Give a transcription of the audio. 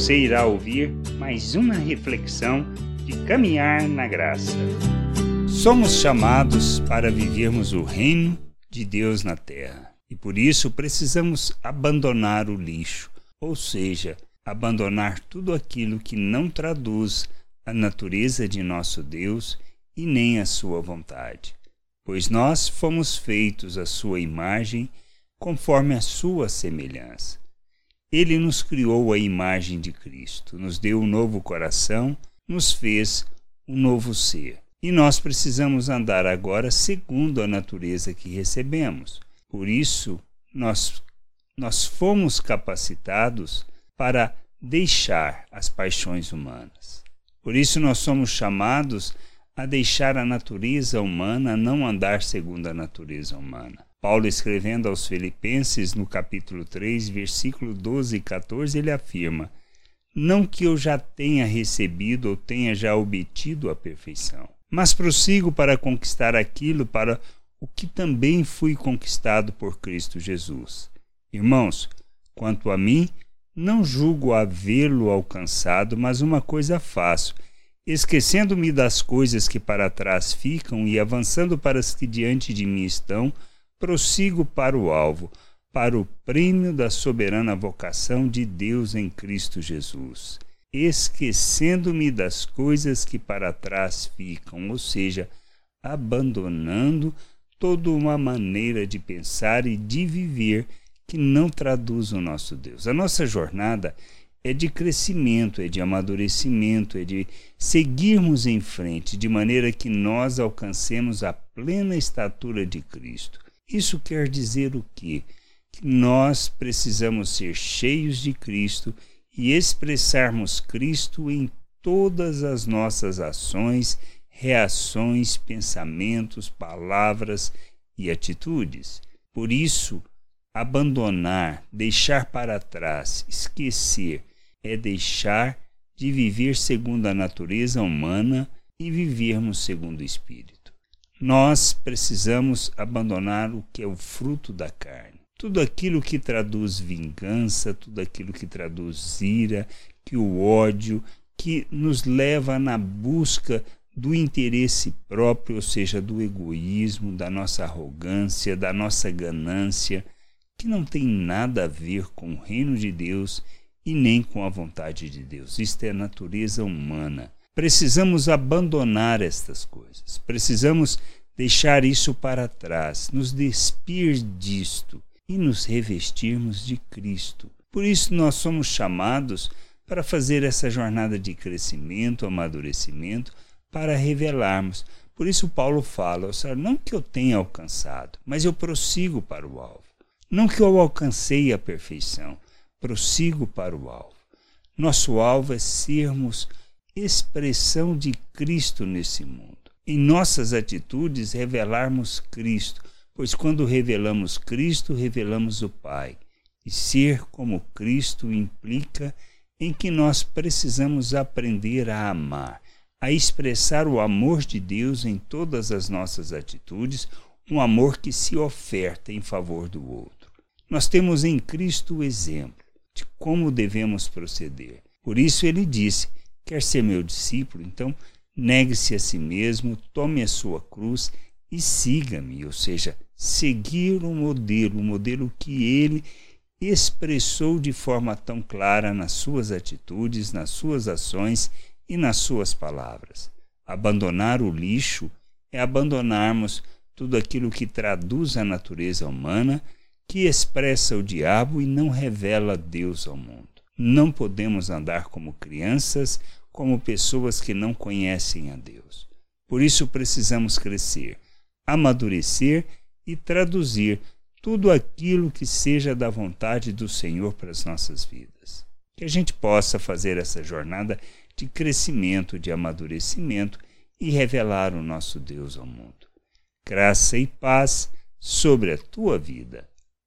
você irá ouvir mais uma reflexão de caminhar na graça. Somos chamados para vivermos o reino de Deus na terra e por isso precisamos abandonar o lixo, ou seja, abandonar tudo aquilo que não traduz a natureza de nosso Deus e nem a sua vontade, pois nós fomos feitos à sua imagem conforme a sua semelhança. Ele nos criou a imagem de Cristo, nos deu um novo coração, nos fez um novo ser. E nós precisamos andar agora segundo a natureza que recebemos. Por isso, nós, nós fomos capacitados para deixar as paixões humanas. Por isso, nós somos chamados a deixar a natureza humana, não andar segundo a natureza humana. Paulo, escrevendo aos Filipenses, no capítulo 3, versículo 12 e 14, ele afirma: Não que eu já tenha recebido ou tenha já obtido a perfeição, mas prossigo para conquistar aquilo para o que também fui conquistado por Cristo Jesus. Irmãos, quanto a mim, não julgo havê-lo alcançado, mas uma coisa faço, esquecendo-me das coisas que para trás ficam e avançando para as que diante de mim estão, prossigo para o alvo, para o prêmio da soberana vocação de Deus em Cristo Jesus, esquecendo-me das coisas que para trás ficam, ou seja, abandonando toda uma maneira de pensar e de viver que não traduz o nosso Deus. A nossa jornada é de crescimento, é de amadurecimento, é de seguirmos em frente, de maneira que nós alcancemos a plena estatura de Cristo. Isso quer dizer o quê? Que nós precisamos ser cheios de Cristo e expressarmos Cristo em todas as nossas ações, reações, pensamentos, palavras e atitudes. Por isso, abandonar, deixar para trás, esquecer, é deixar de viver segundo a natureza humana e vivermos segundo o Espírito nós precisamos abandonar o que é o fruto da carne. Tudo aquilo que traduz vingança, tudo aquilo que traduz ira, que o ódio, que nos leva na busca do interesse próprio, ou seja, do egoísmo, da nossa arrogância, da nossa ganância, que não tem nada a ver com o reino de Deus e nem com a vontade de Deus. Isto é natureza humana. Precisamos abandonar estas coisas. Precisamos deixar isso para trás, nos despir disto e nos revestirmos de Cristo. Por isso nós somos chamados para fazer essa jornada de crescimento, amadurecimento, para revelarmos. Por isso Paulo fala, não que eu tenha alcançado, mas eu prossigo para o alvo. Não que eu alcancei a perfeição, prossigo para o alvo. Nosso alvo é sermos expressão de Cristo nesse mundo. Em nossas atitudes, revelarmos Cristo, pois quando revelamos Cristo, revelamos o Pai. E ser como Cristo implica em que nós precisamos aprender a amar, a expressar o amor de Deus em todas as nossas atitudes, um amor que se oferta em favor do outro. Nós temos em Cristo o exemplo como devemos proceder. Por isso ele disse: Quer ser meu discípulo? Então negue-se a si mesmo, tome a sua cruz e siga-me, ou seja, seguir o modelo, o modelo que ele expressou de forma tão clara nas suas atitudes, nas suas ações e nas suas palavras. Abandonar o lixo é abandonarmos tudo aquilo que traduz a natureza humana, que expressa o diabo e não revela Deus ao mundo. Não podemos andar como crianças como pessoas que não conhecem a Deus. Por isso precisamos crescer, amadurecer e traduzir tudo aquilo que seja da vontade do Senhor para as nossas vidas. Que a gente possa fazer essa jornada de crescimento, de amadurecimento e revelar o nosso Deus ao mundo. Graça e paz sobre a tua vida.